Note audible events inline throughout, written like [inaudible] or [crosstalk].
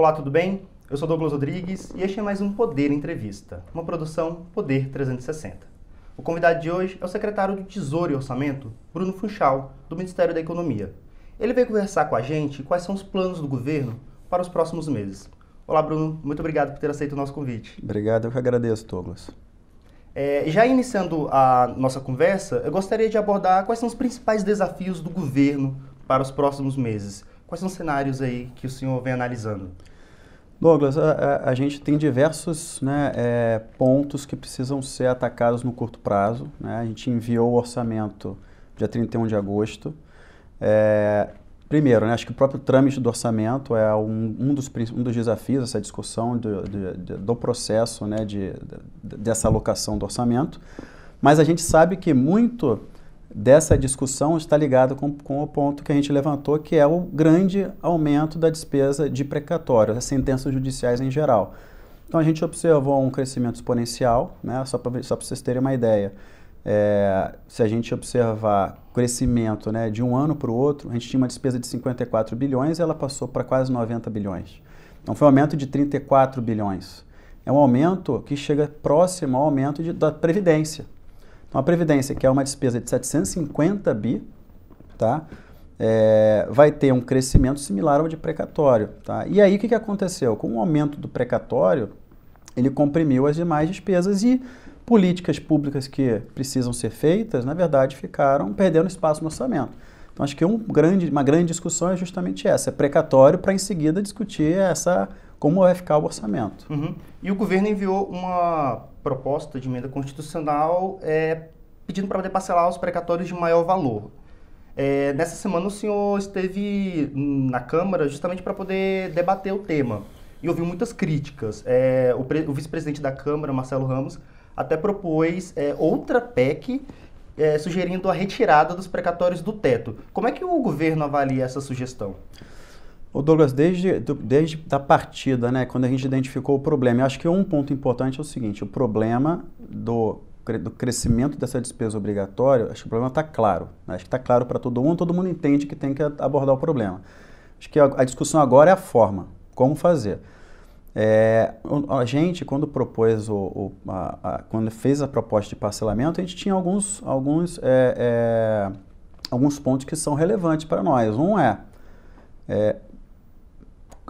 Olá, tudo bem? Eu sou Douglas Rodrigues e este é mais um Poder Entrevista, uma produção Poder 360. O convidado de hoje é o secretário do Tesouro e Orçamento, Bruno Funchal, do Ministério da Economia. Ele veio conversar com a gente quais são os planos do governo para os próximos meses. Olá, Bruno. Muito obrigado por ter aceito o nosso convite. Obrigado, eu que agradeço, Douglas. É, já iniciando a nossa conversa, eu gostaria de abordar quais são os principais desafios do governo para os próximos meses. Quais são os cenários aí que o senhor vem analisando? Douglas, a, a, a gente tem diversos né, é, pontos que precisam ser atacados no curto prazo. Né? A gente enviou o orçamento dia 31 de agosto. É, primeiro, né, acho que o próprio trâmite do orçamento é um, um, dos, um dos desafios, essa discussão do, de, do processo né, de, de, dessa alocação do orçamento. Mas a gente sabe que muito dessa discussão está ligado com, com, o ponto que a gente levantou, que é o grande aumento da despesa de precatório, as sentenças judiciais em geral. Então a gente observou um crescimento exponencial, né, só para vocês terem uma ideia. É, se a gente observar crescimento né, de um ano para o outro, a gente tinha uma despesa de 54 bilhões ela passou para quase 90 bilhões. Então foi um aumento de 34 bilhões. É um aumento que chega próximo ao aumento de, da Previdência. Então a Previdência, que é uma despesa de 750 bi, tá? É, vai ter um crescimento similar ao de precatório. Tá? E aí o que, que aconteceu? Com o aumento do precatório, ele comprimiu as demais despesas e políticas públicas que precisam ser feitas, na verdade, ficaram perdendo espaço no orçamento. Então, acho que um grande, uma grande discussão é justamente essa, é precatório para em seguida discutir essa como vai ficar o orçamento. Uhum. E o governo enviou uma proposta de emenda constitucional é, pedindo para poder parcelar os precatórios de maior valor. É, nessa semana o senhor esteve na Câmara justamente para poder debater o tema e ouviu muitas críticas. É, o, o vice-presidente da Câmara, Marcelo Ramos, até propôs é, outra PEC é, sugerindo a retirada dos precatórios do teto. Como é que o governo avalia essa sugestão? O Douglas, desde, desde a partida, né, quando a gente identificou o problema, eu acho que um ponto importante é o seguinte, o problema do, do crescimento dessa despesa obrigatória, acho que o problema está claro. Né, acho que está claro para todo mundo, todo mundo entende que tem que abordar o problema. Acho que a, a discussão agora é a forma, como fazer. É, a gente, quando propôs o, o a, a, quando fez a proposta de parcelamento, a gente tinha alguns, alguns, é, é, alguns pontos que são relevantes para nós. Um é, é,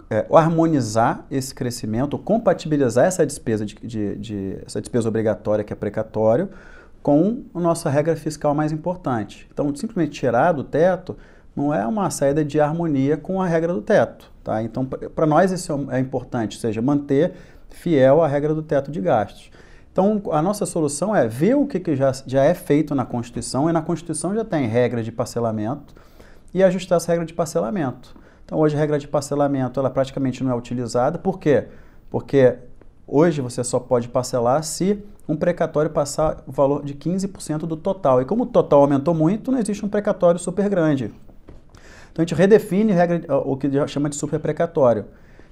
é, harmonizar esse crescimento, compatibilizar essa despesa de, de, de, essa despesa obrigatória que é precatório com a nossa regra fiscal mais importante. Então, simplesmente tirar do teto não é uma saída de harmonia com a regra do teto. Tá? Então, para nós isso é, é importante, ou seja, manter fiel à regra do teto de gastos. Então, a nossa solução é ver o que, que já, já é feito na Constituição, e na Constituição já tem regra de parcelamento, e ajustar essa regra de parcelamento. Então, hoje a regra de parcelamento ela praticamente não é utilizada. Por quê? Porque hoje você só pode parcelar se um precatório passar o valor de 15% do total. E como o total aumentou muito, não existe um precatório super grande. Então a gente redefine regra, o que chama de superprecatório.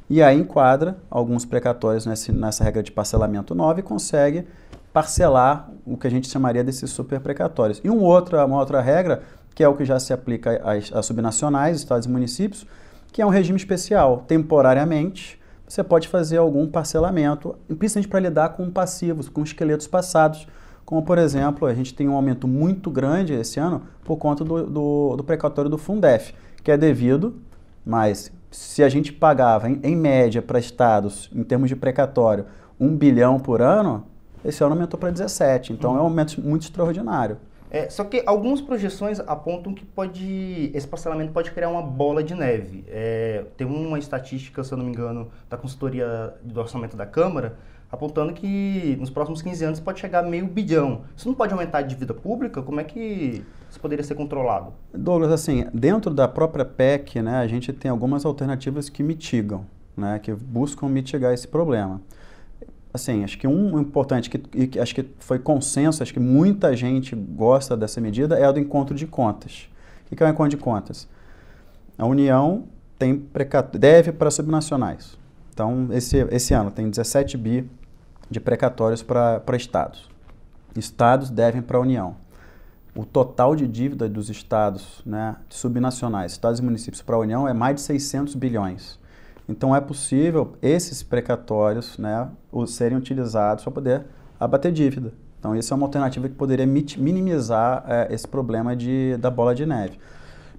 E aí enquadra alguns precatórios nessa, nessa regra de parcelamento 9 e consegue parcelar o que a gente chamaria desses superprecatórios. E um outra, uma outra regra, que é o que já se aplica às, às subnacionais, estados e municípios, que é um regime especial. Temporariamente, você pode fazer algum parcelamento, principalmente para lidar com passivos, com esqueletos passados, como por exemplo, a gente tem um aumento muito grande esse ano por conta do, do, do precatório do Fundef, que é devido, mas se a gente pagava em, em média para estados, em termos de precatório, um bilhão por ano, esse ano aumentou para 17. Então uhum. é um aumento muito extraordinário. É, só que algumas projeções apontam que pode, esse parcelamento pode criar uma bola de neve. É, tem uma estatística, se eu não me engano, da consultoria do orçamento da Câmara, apontando que nos próximos 15 anos pode chegar a meio bilhão. Isso não pode aumentar a dívida pública? Como é que isso poderia ser controlado? Douglas, assim, dentro da própria PEC, né, a gente tem algumas alternativas que mitigam, né, que buscam mitigar esse problema. Assim, acho que um importante, que, acho que foi consenso, acho que muita gente gosta dessa medida, é a do encontro de contas. O que é o encontro de contas? A União tem deve para subnacionais. Então, esse, esse ano tem 17 bi de precatórios para estados. Estados devem para a União. o total de dívida dos estados, né, subnacionais, estados e municípios para a União é mais de 600 bilhões. Então é possível esses precatórios né, serem utilizados para poder abater dívida. Então isso é uma alternativa que poderia minimizar é, esse problema de, da bola de neve.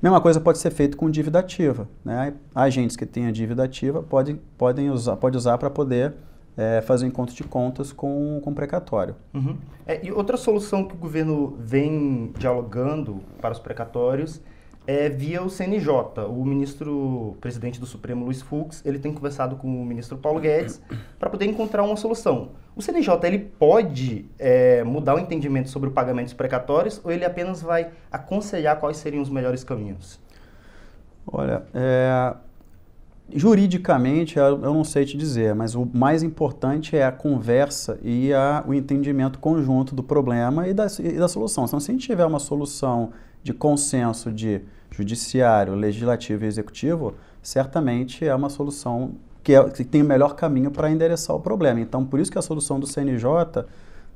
Mesma coisa pode ser feito com dívida ativa. Né? Agentes que tenham dívida ativa podem, podem usar, pode usar para poder é, fazer encontro de contas com, com precatório. Uhum. É, e outra solução que o governo vem dialogando para os precatórios é via o CNJ. O ministro presidente do Supremo, Luiz Fux, ele tem conversado com o ministro Paulo Guedes para poder encontrar uma solução. O CNJ ele pode é, mudar o entendimento sobre o pagamento dos precatórios ou ele apenas vai aconselhar quais seriam os melhores caminhos? Olha, é, Juridicamente, eu não sei te dizer, mas o mais importante é a conversa e a, o entendimento conjunto do problema e da, e da solução. Então, se a gente tiver uma solução de consenso de judiciário, legislativo e executivo, certamente é uma solução que, é, que tem o melhor caminho para endereçar o problema. Então, por isso que a solução do CNJ,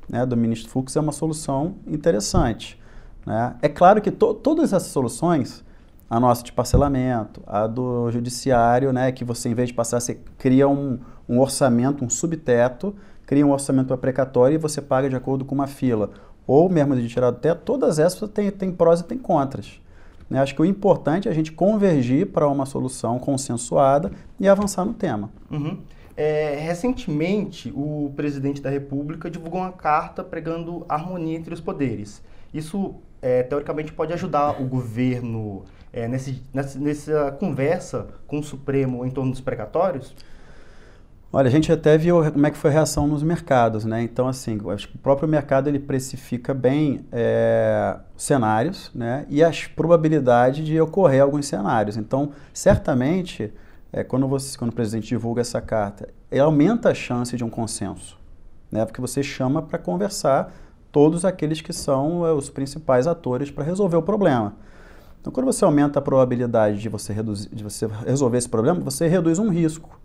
né, do ministro Fux, é uma solução interessante. Né? É claro que to, todas essas soluções a nossa de parcelamento, a do judiciário, né, que você, em vez de passar, você cria um, um orçamento, um subteto, cria um orçamento precatório e você paga de acordo com uma fila. Ou mesmo de tirar do teto, todas essas têm, têm prós e têm contras. Né? Acho que o importante é a gente convergir para uma solução consensuada e avançar no tema. Uhum. É, recentemente, o presidente da República divulgou uma carta pregando harmonia entre os poderes. Isso, é, teoricamente, pode ajudar o governo é, nesse, nessa, nessa conversa com o Supremo em torno dos precatórios? Olha, a gente até viu como é que foi a reação nos mercados, né? Então, assim, acho que o próprio mercado ele precifica bem é, cenários, né? E as probabilidades de ocorrer alguns cenários. Então, certamente, é, quando, você, quando o presidente divulga essa carta, ele aumenta a chance de um consenso, né? Porque você chama para conversar todos aqueles que são é, os principais atores para resolver o problema. Então, quando você aumenta a probabilidade de você, reduzir, de você resolver esse problema, você reduz um risco.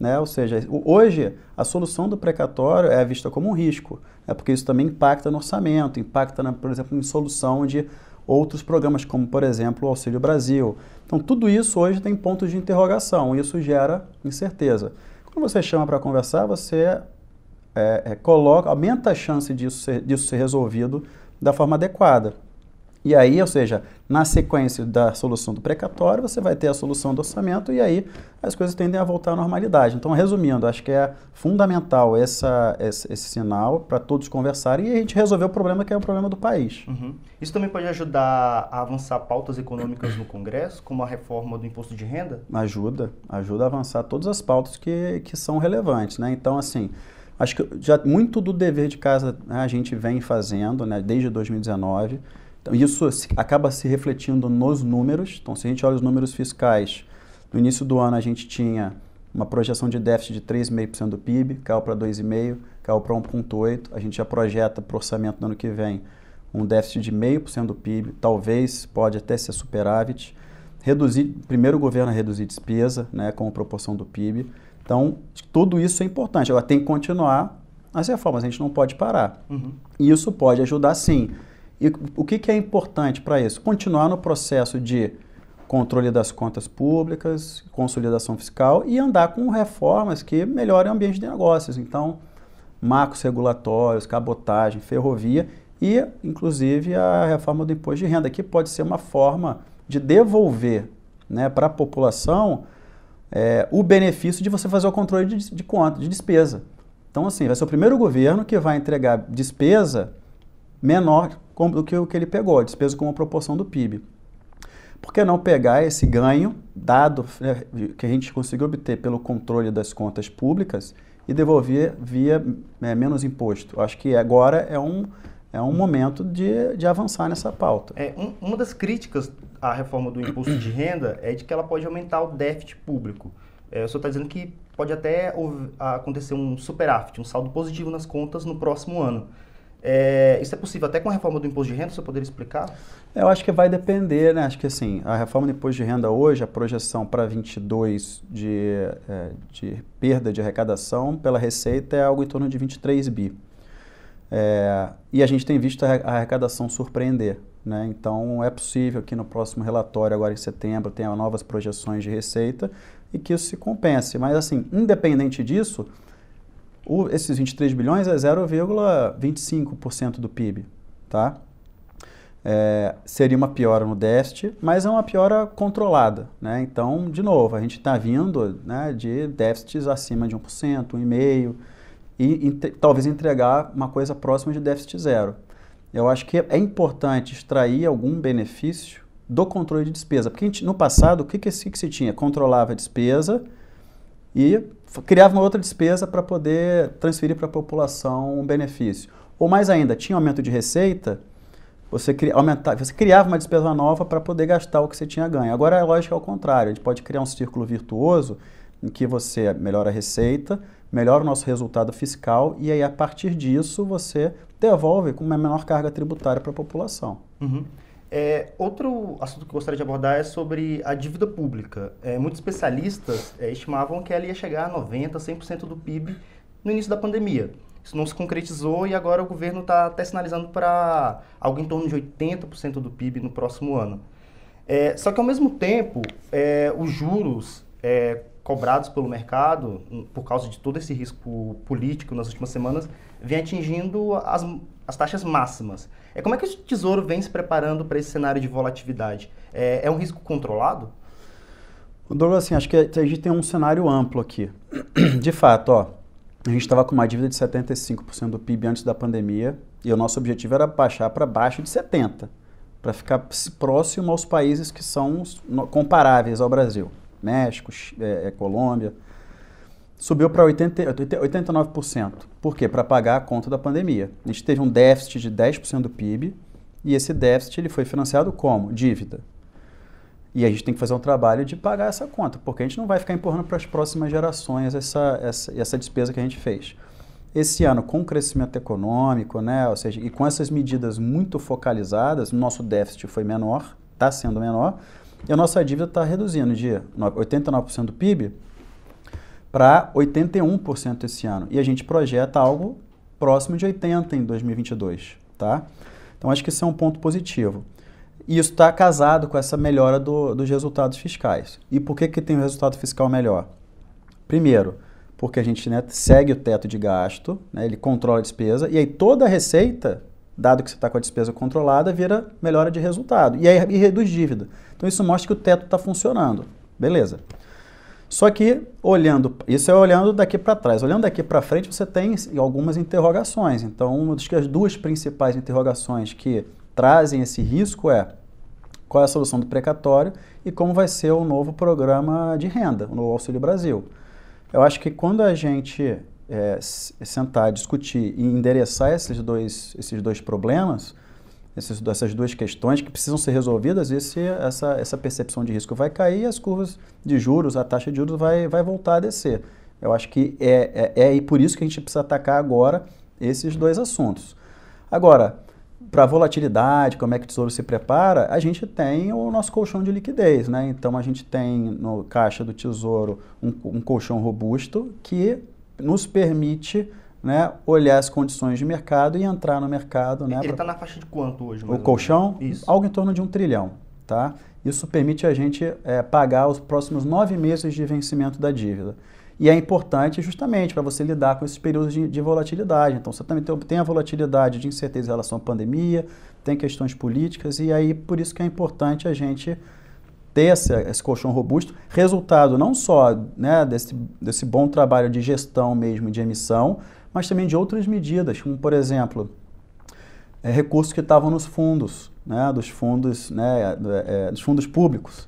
Né? Ou seja, hoje a solução do precatório é vista como um risco, né? porque isso também impacta no orçamento, impacta, na, por exemplo, em solução de outros programas, como por exemplo o Auxílio Brasil. Então tudo isso hoje tem pontos de interrogação, isso gera incerteza. Quando você chama para conversar, você é, é, coloca, aumenta a chance disso ser, disso ser resolvido da forma adequada. E aí, ou seja, na sequência da solução do precatório, você vai ter a solução do orçamento e aí as coisas tendem a voltar à normalidade. Então, resumindo, acho que é fundamental essa, esse, esse sinal para todos conversarem e a gente resolver o problema que é o problema do país. Uhum. Isso também pode ajudar a avançar pautas econômicas no Congresso, como a reforma do imposto de renda? Ajuda, ajuda a avançar todas as pautas que, que são relevantes. Né? Então, assim, acho que já muito do dever de casa né, a gente vem fazendo né, desde 2019. Então, isso acaba se refletindo nos números. Então, se a gente olha os números fiscais, no início do ano a gente tinha uma projeção de déficit de 3,5% do PIB, caiu para 2,5%, caiu para 1,8%. A gente já projeta para o orçamento do ano que vem um déficit de 0,5% do PIB, talvez pode até ser superávit. Reduzir, primeiro o governo a reduzir despesa, né, como proporção do PIB. Então, tudo isso é importante. Agora, tem que continuar as reformas, a gente não pode parar. Uhum. E isso pode ajudar, sim, e o que, que é importante para isso? Continuar no processo de controle das contas públicas, consolidação fiscal e andar com reformas que melhorem o ambiente de negócios. Então, marcos regulatórios, cabotagem, ferrovia e, inclusive, a reforma do imposto de renda, que pode ser uma forma de devolver né, para a população é, o benefício de você fazer o controle de, de conta, de despesa. Então, assim, vai ser o primeiro governo que vai entregar despesa menor do que o que ele pegou, despesa como proporção do PIB. Por que não pegar esse ganho, dado né, que a gente conseguiu obter pelo controle das contas públicas, e devolver via é, menos imposto? Acho que agora é um, é um momento de, de avançar nessa pauta. É, um, uma das críticas à reforma do imposto de renda é de que ela pode aumentar o déficit público. É, o senhor está dizendo que pode até acontecer um superávit, um saldo positivo nas contas no próximo ano. É, isso é possível até com a reforma do imposto de renda, você poderia explicar? Eu acho que vai depender, né? Acho que assim, a reforma do imposto de renda hoje, a projeção para 22 de, é, de perda de arrecadação pela receita é algo em torno de 23 bi. É, e a gente tem visto a arrecadação surpreender. Né? Então, é possível que no próximo relatório, agora em setembro, tenha novas projeções de receita e que isso se compense. Mas, assim, independente disso, o, esses 23 bilhões é 0,25% do PIB. Tá? É, seria uma piora no déficit, mas é uma piora controlada. Né? Então, de novo, a gente está vindo né, de déficits acima de 1%, 1,5%, e, e talvez entregar uma coisa próxima de déficit zero. Eu acho que é importante extrair algum benefício do controle de despesa, porque gente, no passado, o que, que, que se tinha? Controlava a despesa e criava uma outra despesa para poder transferir para a população um benefício. Ou mais ainda, tinha aumento de receita, você, você criava uma despesa nova para poder gastar o que você tinha ganho. Agora a lógica é o contrário, a gente pode criar um círculo virtuoso em que você melhora a receita, melhora o nosso resultado fiscal e aí a partir disso você devolve com uma menor carga tributária para a população. Uhum. É, outro assunto que eu gostaria de abordar é sobre a dívida pública. É, muitos especialistas é, estimavam que ela ia chegar a 90%, 100% do PIB no início da pandemia. Isso não se concretizou e agora o governo está até sinalizando para algo em torno de 80% do PIB no próximo ano. É, só que ao mesmo tempo, é, os juros é, cobrados pelo mercado, por causa de todo esse risco político nas últimas semanas, vem atingindo as, as taxas máximas. É, como é que o Tesouro vem se preparando para esse cenário de volatilidade? É, é um risco controlado? Douglas, assim, acho que a gente tem um cenário amplo aqui. [clears throat] De fato, ó, a gente estava com uma dívida de 75% do PIB antes da pandemia e o nosso objetivo era baixar para baixo de 70%, para ficar próximo aos países que são comparáveis ao Brasil. México, é, é, Colômbia. Subiu para 89%. Por quê? Para pagar a conta da pandemia. A gente teve um déficit de 10% do PIB e esse déficit ele foi financiado como? Dívida. E a gente tem que fazer um trabalho de pagar essa conta, porque a gente não vai ficar empurrando para as próximas gerações essa, essa, essa despesa que a gente fez. Esse ano, com o crescimento econômico, né, ou seja, e com essas medidas muito focalizadas, o nosso déficit foi menor, está sendo menor, e a nossa dívida está reduzindo de 89% do PIB para 81% esse ano. E a gente projeta algo próximo de 80% em 2022, tá? Então, acho que esse é um ponto positivo. E isso está casado com essa melhora do, dos resultados fiscais. E por que, que tem um resultado fiscal melhor? Primeiro, porque a gente né, segue o teto de gasto, né, ele controla a despesa, e aí toda a receita, dado que você está com a despesa controlada, vira melhora de resultado. E aí e reduz dívida. Então isso mostra que o teto está funcionando. Beleza. Só que olhando, isso é olhando daqui para trás. Olhando daqui para frente, você tem algumas interrogações. Então, uma das duas principais interrogações que trazem esse risco é qual é a solução do precatório e como vai ser o novo programa de renda, o novo Auxílio Brasil. Eu acho que quando a gente é, sentar, discutir e endereçar esses dois, esses dois problemas, esses, essas duas questões que precisam ser resolvidas, esse, essa, essa percepção de risco vai cair e as curvas de juros, a taxa de juros vai, vai voltar a descer. Eu acho que é, é, é por isso que a gente precisa atacar agora esses dois assuntos. Agora, para a volatilidade, como é que o Tesouro se prepara, a gente tem o nosso colchão de liquidez, né? Então a gente tem no caixa do Tesouro um, um colchão robusto que nos permite né, olhar as condições de mercado e entrar no mercado. Né, Ele está pra... na faixa de quanto hoje? O colchão, Isso. algo em torno de um trilhão. Tá? Isso permite a gente é, pagar os próximos nove meses de vencimento da dívida. E é importante justamente para você lidar com esses períodos de, de, volatilidade. Então, você também tem, tem a volatilidade de incerteza em relação à pandemia, tem questões políticas, e aí por isso que é importante a gente ter esse, esse colchão robusto, resultado não só né, desse, desse bom trabalho de gestão mesmo de emissão, mas também de outras medidas, como por exemplo, é, recursos que estavam nos fundos, né, dos fundos, né, é, dos fundos públicos.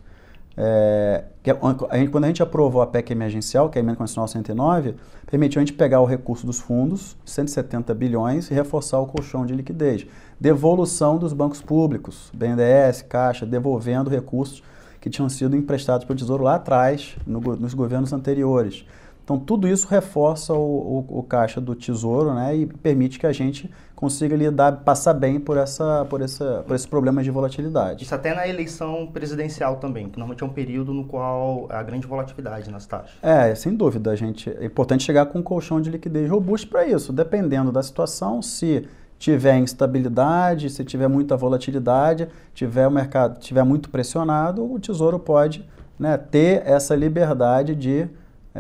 É, é quando a gente aprovou a PEC emergencial, que é a Emenda Constitucional 109, permitiu a gente pegar o recurso dos fundos, 170 bilhões, e reforçar o colchão de liquidez. Devolução dos bancos públicos, BNDES, Caixa, devolvendo recursos que tinham sido emprestados pelo Tesouro lá atrás, no, nos governos anteriores. Então, tudo isso reforça o, o, o, caixa do tesouro né, e permite que a gente consiga lidar, passar bem por, essa, por, essa, por esses problemas de volatilidade. Isso até na eleição presidencial também, que normalmente é um período no qual há grande volatilidade nas taxas. É, sem dúvida. A gente, é importante chegar com um colchão de liquidez robusto para isso, dependendo da situação, se tiver instabilidade, se tiver muita volatilidade, tiver o mercado tiver muito pressionado, o tesouro pode né, ter essa liberdade de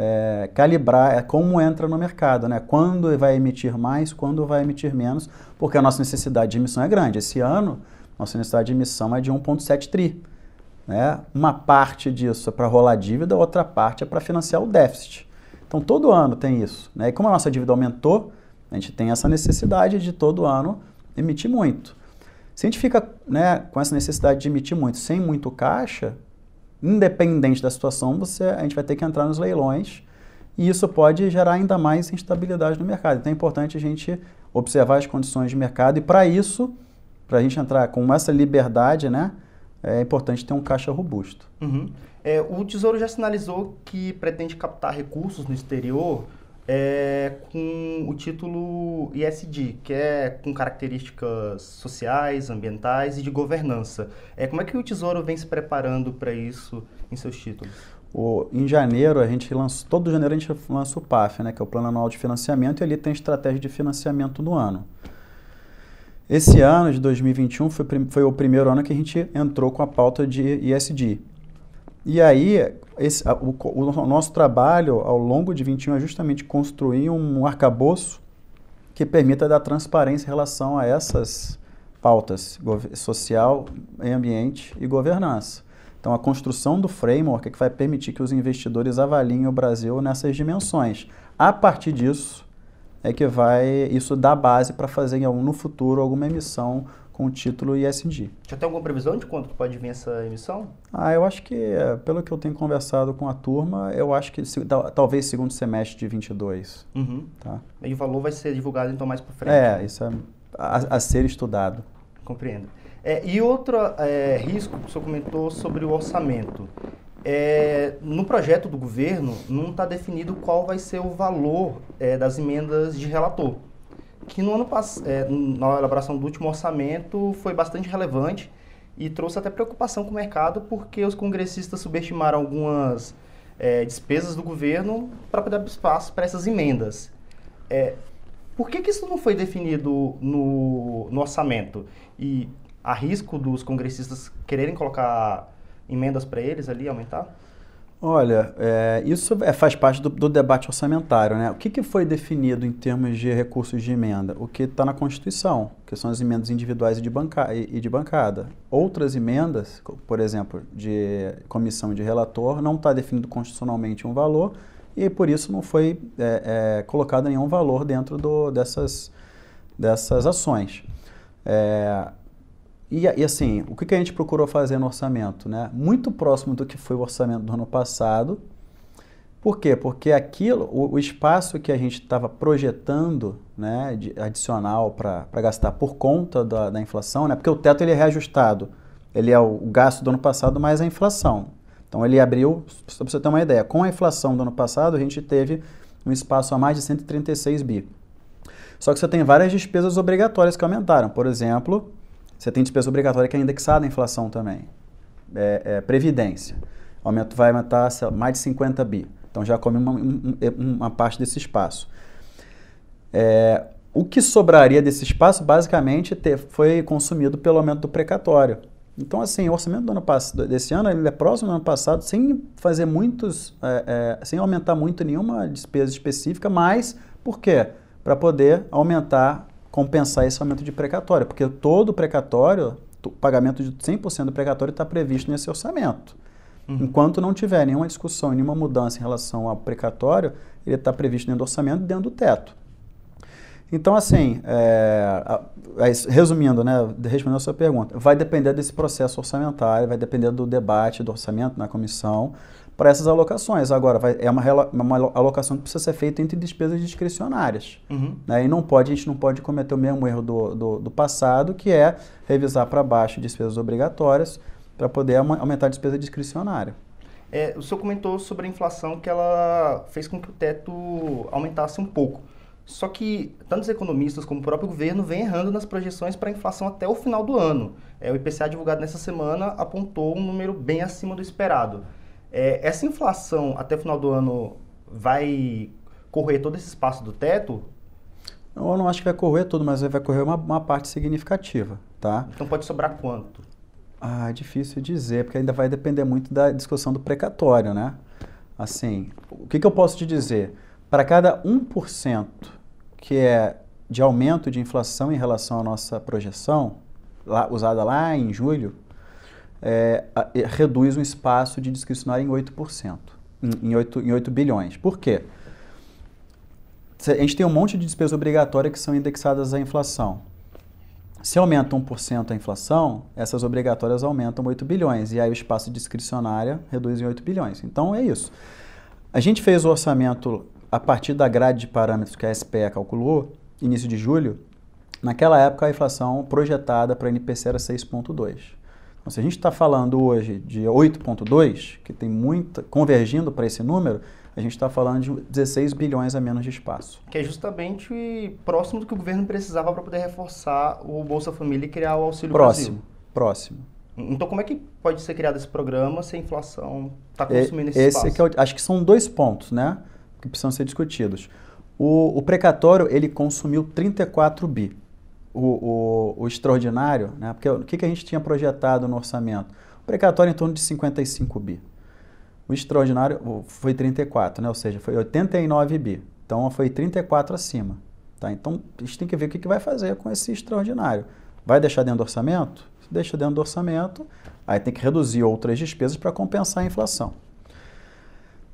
é, calibrar é, como entra no mercado, né? quando vai emitir mais, quando vai emitir menos, porque a nossa necessidade de emissão é grande. Esse ano, nossa necessidade de emissão é de 1,7 tri. Né? Uma parte disso é para rolar dívida, outra parte é para financiar o déficit. Então, todo ano tem isso. Né? E como a nossa dívida aumentou, a gente tem essa necessidade de todo ano emitir muito. Se a gente fica né, com essa necessidade de emitir muito sem muito caixa, independente da situação, você, a gente vai ter que entrar nos leilões e isso pode gerar ainda mais instabilidade no mercado. Então é importante a gente observar as condições de mercado e para isso, para a gente entrar com essa liberdade, né, é importante ter um caixa robusto. Uhum. É, o Tesouro já sinalizou que pretende captar recursos no exterior é, com o título ISD, que é com características sociais, ambientais e de governança. É, como é que o Tesouro vem se preparando para isso em seus títulos? O, em janeiro, a gente lança, todo janeiro a gente lança o PAF, né, que é o Plano Anual de Financiamento, e ali tem estratégia de financiamento no ano. Esse ano de 2021 foi, foi o primeiro ano que a gente entrou com a pauta de ISD. E aí, esse, o, o, nosso trabalho ao longo de 21 é justamente construir um arcabouço que permita dar transparência em relação a essas pautas social, meio ambiente e governança. Então, a construção do framework é que vai permitir que os investidores avaliem o Brasil nessas dimensões. A partir disso, é que vai isso dar base para fazer no futuro alguma emissão com o título ISD. Já tem alguma previsão de quando pode vir essa emissão? Ah, eu acho que, pelo que eu tenho conversado com a turma, eu acho que talvez segundo semestre de 22. Uhum. Tá? E o valor vai ser divulgado então mais para frente? É, isso é a, a ser estudado. Compreendo. É, e outro é, risco que o senhor comentou sobre o orçamento. É, no projeto do governo não está definido qual vai ser o valor é, das emendas de relator que no ano passado, é, na elaboração do último orçamento, foi bastante relevante e trouxe até preocupação com o mercado, porque os congressistas subestimaram algumas é, despesas do governo para poder espaço para essas emendas. É, por que, que isso não foi definido no, no orçamento? E há risco dos congressistas quererem colocar emendas para eles ali, aumentar? Olha, é, isso é, faz parte do, do, debate orçamentário. Né? O que, que, foi definido em termos de recursos de emenda? O que está na Constituição, que são as emendas individuais e de, banca, e de bancada. Outras emendas, por exemplo, de comissão de relator, não está definido constitucionalmente um valor e por isso não foi é, é, colocado nenhum valor dentro do, dessas, dessas ações. E, e, assim, o que, que a gente procurou fazer no orçamento? Né? Muito próximo do que foi o orçamento do ano passado. Por quê? Porque aquilo, o, o espaço que a gente estava projetando né, de, adicional para gastar por conta da, da, inflação, né, porque o teto ele é reajustado. Ele é o, o gasto do ano passado mais a inflação. Então ele abriu, só para você ter uma ideia, com a inflação do ano passado a gente teve um espaço a mais de 136 bi. Só que você tem várias despesas obrigatórias que aumentaram. Por exemplo, você tem despesa obrigatória que é indexada à inflação também. É, é, previdência. Aumento vai aumentar mais de 50 bi. Então já come uma, uma parte desse espaço. É, o que sobraria desse espaço, basicamente, ter, foi consumido pelo aumento do precatório. Então, assim, o orçamento do ano passado, desse ano ele é próximo do ano passado, sem fazer muitos, é, é, sem aumentar muito nenhuma despesa específica, mas por quê? Para poder aumentar compensar esse aumento de precatório, porque todo precatório, o pagamento de 100% do precatório está previsto nesse orçamento. Uhum. Enquanto não tiver nenhuma discussão, nenhuma mudança em relação ao precatório, ele está previsto dentro do orçamento dentro do teto. Então, assim, é, resumindo, né, respondendo a sua pergunta, vai depender desse processo orçamentário, vai depender do debate do orçamento na comissão, para essas alocações. Agora, vai, é uma, uma, alocação que precisa ser feita entre despesas discricionárias. Uhum. Né? E não pode, a gente não pode cometer o mesmo erro do, do, do passado, que é revisar para baixo despesas obrigatórias para poder aumentar a despesa discricionária. É, o senhor comentou sobre a inflação que ela fez com que o teto aumentasse um pouco. Só que tantos economistas como o próprio governo vêm errando nas projeções para a inflação até o final do ano. É, o IPCA divulgado nessa semana apontou um número bem acima do esperado. É, essa inflação até o final do ano vai correr todo esse espaço do teto? Eu não acho que vai correr tudo, mas vai correr uma, uma parte significativa, tá? Então pode sobrar quanto? Ah, é difícil dizer, porque ainda vai depender muito da discussão do precatório, né? Assim, o que, que eu posso te dizer? Para cada 1% que é de aumento de inflação em relação à nossa projeção, lá, usada lá em julho, é, reduz o espaço de discricionário em 8%, em, em, 8, em 8 bilhões. Por quê? A gente tem um monte de despesas obrigatórias que são indexadas à inflação. Se aumenta 1% a inflação, essas obrigatórias aumentam 8 bilhões, e aí o espaço discricionário reduz em 8 bilhões. Então é isso. A gente fez o orçamento a partir da grade de parâmetros que a SPE calculou, início de julho. Naquela época a inflação projetada para a NPC era 6,2. Então, se a gente está falando hoje de 8,2, que tem muita. convergindo para esse número, a gente está falando de 16 bilhões a menos de espaço. Que é justamente próximo do que o governo precisava para poder reforçar o Bolsa Família e criar o Auxílio próximo, Brasil. Próximo. Então, como é que pode ser criado esse programa se a inflação está consumindo esse, esse espaço? espaço? Que acho que são dois pontos, né, que precisam ser discutidos. O, o precatório, ele consumiu 34 bi. O, o, o extraordinário, né, porque o que, que a gente tinha projetado no orçamento? O precatório em torno de 55 bi. O extraordinário foi 34, né? ou seja, foi 89 bi. Então foi 34 acima. Tá? Então a gente tem que ver o que, que vai fazer com esse extraordinário. Vai deixar dentro do orçamento? Deixa dentro do orçamento, aí tem que reduzir outras despesas para compensar a inflação.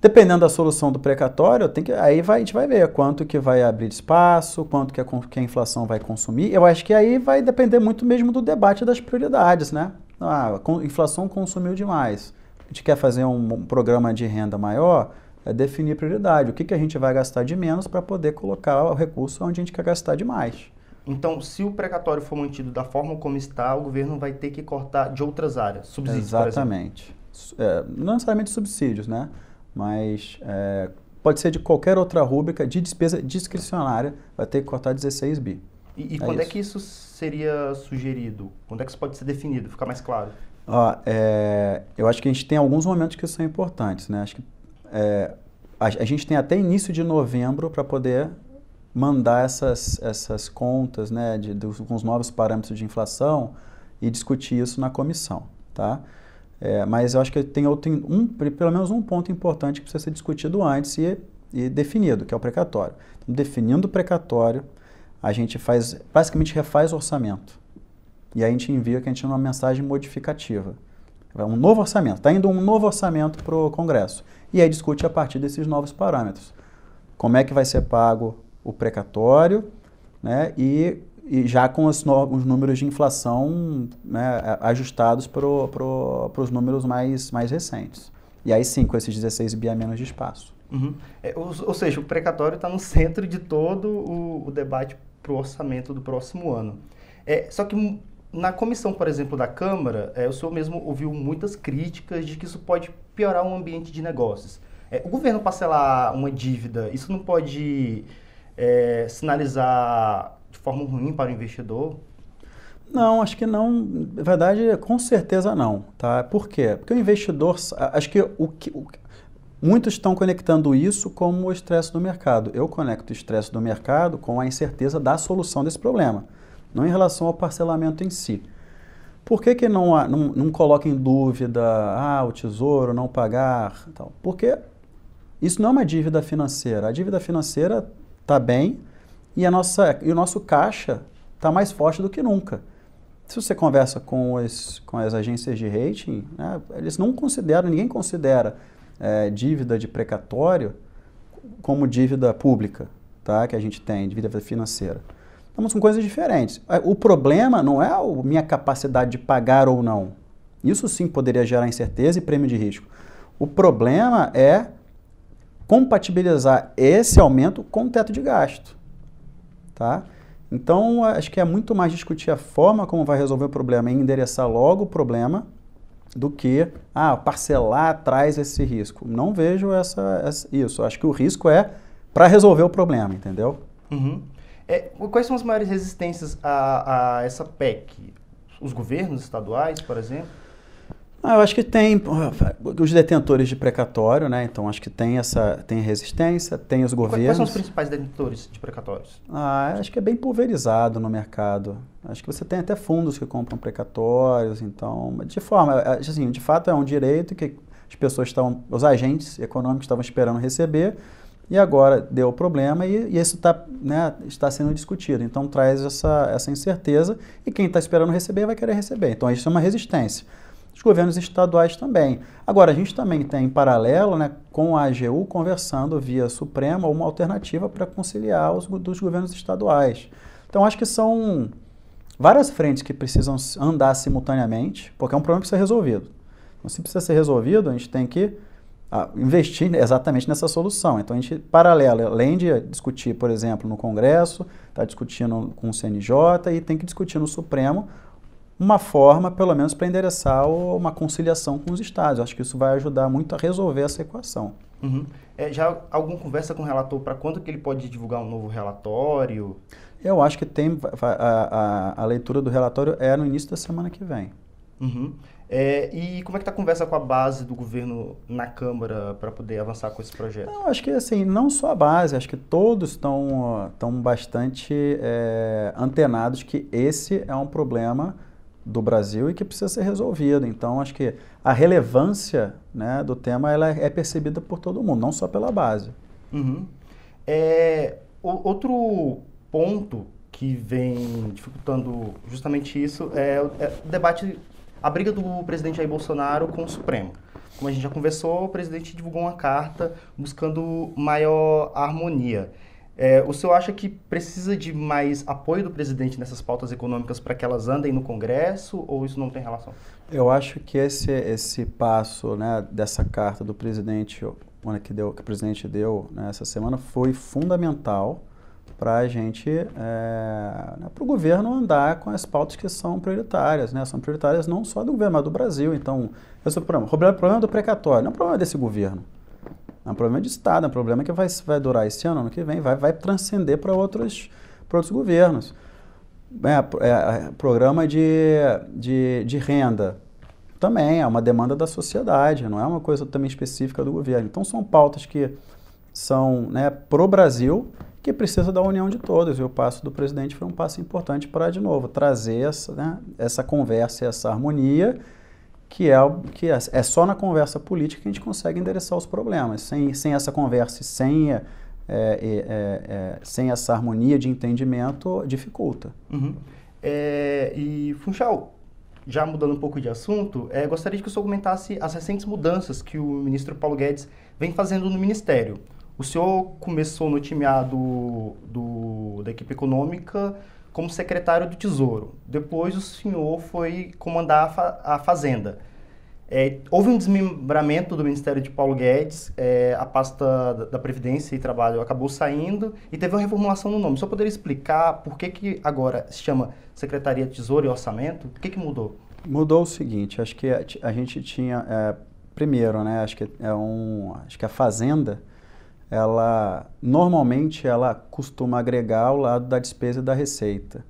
Dependendo da solução do precatório, tem que, aí vai, a gente vai ver quanto que vai abrir espaço, quanto que a, que a inflação vai consumir. Eu acho que aí vai depender muito mesmo do debate das prioridades, né? Ah, a inflação consumiu demais a gente quer fazer um, programa de renda maior, é definir prioridade. O que, que a gente vai gastar de menos para poder colocar o recurso onde a gente quer gastar de mais. Então, se o precatório for mantido da forma como está, o governo vai ter que cortar de outras áreas, subsídios, Exatamente. É, não necessariamente subsídios, né? Mas é, pode ser de qualquer outra rúbrica de despesa discricionária, vai ter que cortar 16 bi. E, e é quando é isso. é que isso seria sugerido? Quando é que isso pode ser definido? Ficar mais claro. Ó, é, eu acho que a gente tem alguns momentos que são importantes, né? Acho que é, a, a, gente tem até início de novembro para poder mandar essas, essas contas, né, de, dos, com os novos parâmetros de inflação e discutir isso na comissão, tá? É, mas eu acho que tem, tem um, pelo menos um ponto importante que precisa ser discutido antes e, e definido, que é o precatório. Então, definindo o precatório, a gente faz, basicamente refaz o orçamento e aí a gente envia que a gente chama uma mensagem modificativa. Um novo orçamento, está indo um novo orçamento para o Congresso. E aí discute a partir desses novos parâmetros. Como é que vai ser pago o precatório, né? E, e já com os, no, os, números de inflação né, ajustados para pro, os números mais, mais recentes. E aí sim, com esses 16 bi a menos de espaço. Uhum. É, ou, ou, seja, o precatório está no centro de todo o, o debate para o orçamento do próximo ano. É, só que na comissão, por exemplo, da Câmara, é, o senhor mesmo ouviu muitas críticas de que isso pode piorar o ambiente de negócios. É, o governo parcelar uma dívida, isso não pode é, sinalizar de forma ruim para o investidor? Não, acho que não. Na verdade, com certeza não. Tá? Por quê? Porque o investidor, acho que o que. O, muitos estão conectando isso como o estresse do mercado. Eu conecto o estresse do mercado com a incerteza da solução desse problema não em relação ao parcelamento em si. Por que, que não, não, não coloca em dúvida ah, o tesouro não pagar? Tal? Porque isso não é uma dívida financeira. A dívida financeira está bem e, a nossa, e o nosso caixa está mais forte do que nunca. Se você conversa com, os, com as agências de rating, né, eles não consideram, ninguém considera é, dívida de precatório como dívida pública, tá? que a gente tem, dívida financeira. Então, são coisas diferentes. O problema não é a minha capacidade de pagar ou não. Isso sim poderia gerar incerteza e prêmio de risco. O problema é compatibilizar esse aumento com o teto de gasto. Tá? Então, acho que é muito mais discutir a forma como vai resolver o problema e endereçar logo o problema do que ah, parcelar traz esse risco. Não vejo essa, essa isso. Acho que o risco é para resolver o problema, entendeu? Uhum. É, quais são as maiores resistências a, a essa PEC? Os governos estaduais, por exemplo? Ah, eu acho que tem os detentores de precatório, né? Então acho que tem essa tem resistência, tem os governos. Quais são os principais detentores de precatórios? Ah, acho que é bem pulverizado no mercado. Acho que você tem até fundos que compram precatórios, então de forma, assim, de fato é um direito que as pessoas estão, os agentes econômicos estavam esperando receber e agora deu problema e, e isso tá, né, está sendo discutido. Então traz essa, essa incerteza e quem está esperando receber vai querer receber. Então isso é uma resistência os governos estaduais também. Agora, a gente também tem, em paralelo, né, com a AGU, conversando via Suprema uma alternativa para conciliar os dos governos estaduais. Então, acho que são várias frentes que precisam andar simultaneamente, porque é um problema que precisa ser resolvido. Então, se precisa ser resolvido, a gente tem que ah, investir exatamente nessa solução. Então, a gente, paralelo, além de discutir, por exemplo, no Congresso, está discutindo com o CNJ e tem que discutir no Supremo uma forma, pelo menos, para endereçar uma conciliação com os estados. acho que isso vai ajudar muito a resolver essa equação. Uhum. É, já alguma conversa com o relator para quando que ele pode divulgar um novo relatório? Eu acho que tem a, a, a leitura do relatório é no início da semana que vem. Uhum. É, e como é que está a conversa com a base do governo na Câmara para poder avançar com esse projeto? Eu acho que assim, não só a base, acho que todos estão, estão bastante é, antenados que esse é um problema do Brasil e que precisa ser resolvida. Então, acho que a relevância né, do tema ela é percebida por todo mundo, não só pela base. Uhum. É, o, outro ponto que vem dificultando justamente isso é, é o debate, a briga do presidente Jair Bolsonaro com o Supremo. Como a gente já conversou, o presidente divulgou uma carta buscando maior harmonia. É, o senhor acha que precisa de mais apoio do presidente nessas pautas econômicas para que elas andem no Congresso ou isso não tem relação? Eu acho que esse, esse passo né, dessa carta do presidente que, deu, que o presidente deu né, essa semana foi fundamental para a gente, é, né, para o governo andar com as pautas que são prioritárias, né? São prioritárias não só do governo, mas do Brasil. Então, esse é o problema. O problema do precatório não é um problema desse governo. É um problema de Estado, é um problema que vai, vai durar esse ano, ano que vem, vai, vai transcender para outros, outros governos. É, é, programa de, de, de renda também é uma demanda da sociedade, não é uma coisa também específica do governo. Então são pautas que são né, pro Brasil que precisa da união de todos. E o passo do presidente foi um passo importante para, de novo, trazer essa, né, essa conversa, essa harmonia que é, que é, é só na conversa política que a gente consegue endereçar os problemas. Sem, sem essa conversa e sem, é, é, é, sem essa harmonia de entendimento, dificulta. Uhum. É, e, Funchal, já mudando um pouco de assunto, é, gostaria que o senhor comentasse as recentes mudanças que o ministro Paulo Guedes vem fazendo no Ministério. O senhor começou no time A do, do, da equipe econômica como secretário do Tesouro. Depois o senhor foi comandar a, fa a Fazenda. É, houve um desmembramento do Ministério de Paulo Guedes, é, a pasta da Previdência e Trabalho acabou saindo e teve uma reformulação no nome. Só poderia explicar por que, que agora se chama Secretaria de Tesouro e Orçamento? O que, que mudou? Mudou o seguinte, acho que a, a gente tinha, é, primeiro, né, acho que é um, acho que a Fazenda, ela normalmente ela costuma agregar ao lado da despesa e da receita.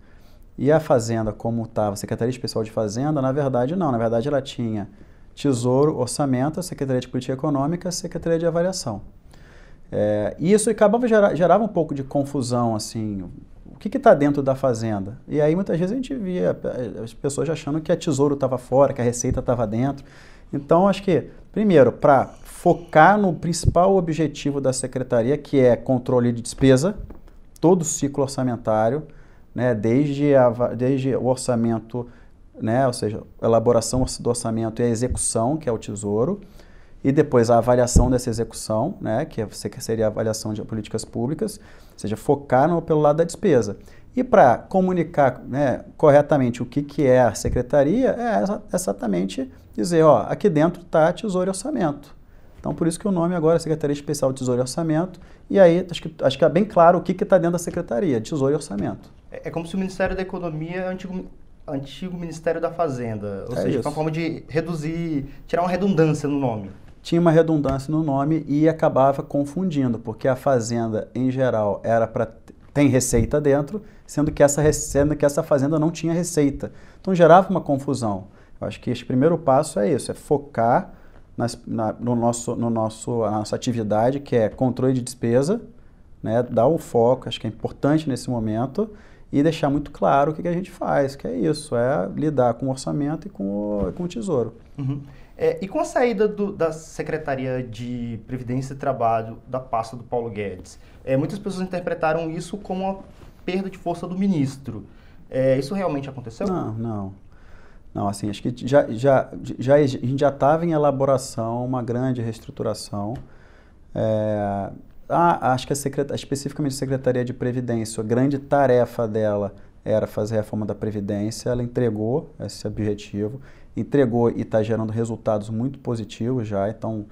E a Fazenda, como estava, Secretaria Especial de Fazenda, na verdade não, na verdade ela tinha Tesouro, Orçamento, Secretaria de Política Econômica, Secretaria de Avaliação. É, e isso acabava gerar, gerava um pouco de confusão, assim, o que está dentro da fazenda? E aí muitas vezes a gente via as pessoas achando que a tesouro estava fora, que a receita estava dentro. Então acho que, primeiro, para focar no principal objetivo da secretaria, que é controle de despesa, todo o ciclo orçamentário, né, desde, a, desde o orçamento, né, ou seja, a elaboração do orçamento e a execução, que é o tesouro, e depois a avaliação dessa execução, né, que é, seria a avaliação de políticas públicas, ou seja, focar no, pelo lado da despesa. E para comunicar né, corretamente o que, que é a secretaria, é exatamente dizer, ó, aqui dentro está tesouro e orçamento. Então, por isso que o nome agora é Secretaria Especial de Tesouro e Orçamento. E aí, acho que, acho que é bem claro o que está dentro da Secretaria, Tesouro e Orçamento. É, é, como se o Ministério da Economia, antigo, antigo Ministério da Fazenda, ou É seja, isso. uma forma de reduzir, tirar uma redundância no nome. tinha uma redundância no nome e acabava confundindo, porque a fazenda em geral era para tem receita dentro, sendo que essa sendo que essa fazenda não tinha receita. Então gerava uma confusão. Acho que esse primeiro passo é isso, é focar nas- na, no nosso, no nosso, a nossa atividade, que é controle de despesa, né, dar o foco, acho que é importante nesse momento, e deixar muito claro o que, que a gente faz, que é isso, é lidar com o orçamento e com o, com o tesouro. Uhum. É, e com a saída do- da Secretaria de Previdência e Trabalho da pasta do Paulo Guedes, é, muitas pessoas interpretaram isso como uma perda de força do ministro. É, isso realmente aconteceu? Não, não. Não, assim, acho que já, já, já, a gente já estava em elaboração uma grande reestruturação. É, ah, acho que a secreta, especificamente a Secretaria de Previdência, a grande tarefa dela era fazer a reforma da Previdência, ela entregou esse objetivo, entregou e está gerando resultados muito positivos já, então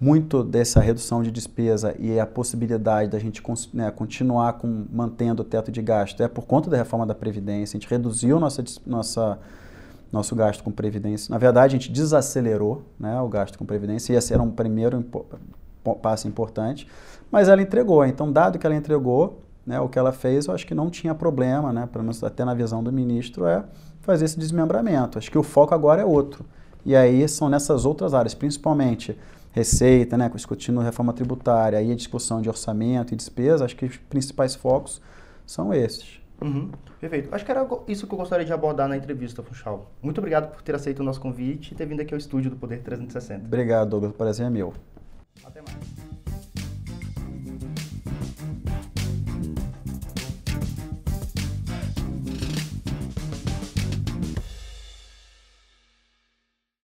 muito dessa redução de despesa e a possibilidade da gente né, continuar com, mantendo o teto de gasto é por conta da reforma da Previdência, a gente reduziu nossa, nossa, nosso gasto com Previdência. Na verdade, a gente desacelerou né, o gasto com Previdência, esse era um primeiro passo importante, mas ela entregou. Então, dado que ela entregou, né, o que ela fez, eu acho que não tinha problema, né, pelo menos até na visão do ministro, é fazer esse desmembramento. Acho que o foco agora é outro. E aí são nessas outras áreas, principalmente receita, né, discutindo reforma tributária, aí a discussão de orçamento e despesa, acho que os principais focos são esses. Uhum, perfeito. Acho que era isso que eu gostaria de abordar na entrevista, Funchal. Muito obrigado por ter aceito o nosso convite e ter vindo aqui ao estúdio do Poder 360. Obrigado, Douglas, o prazer é meu. Até mais.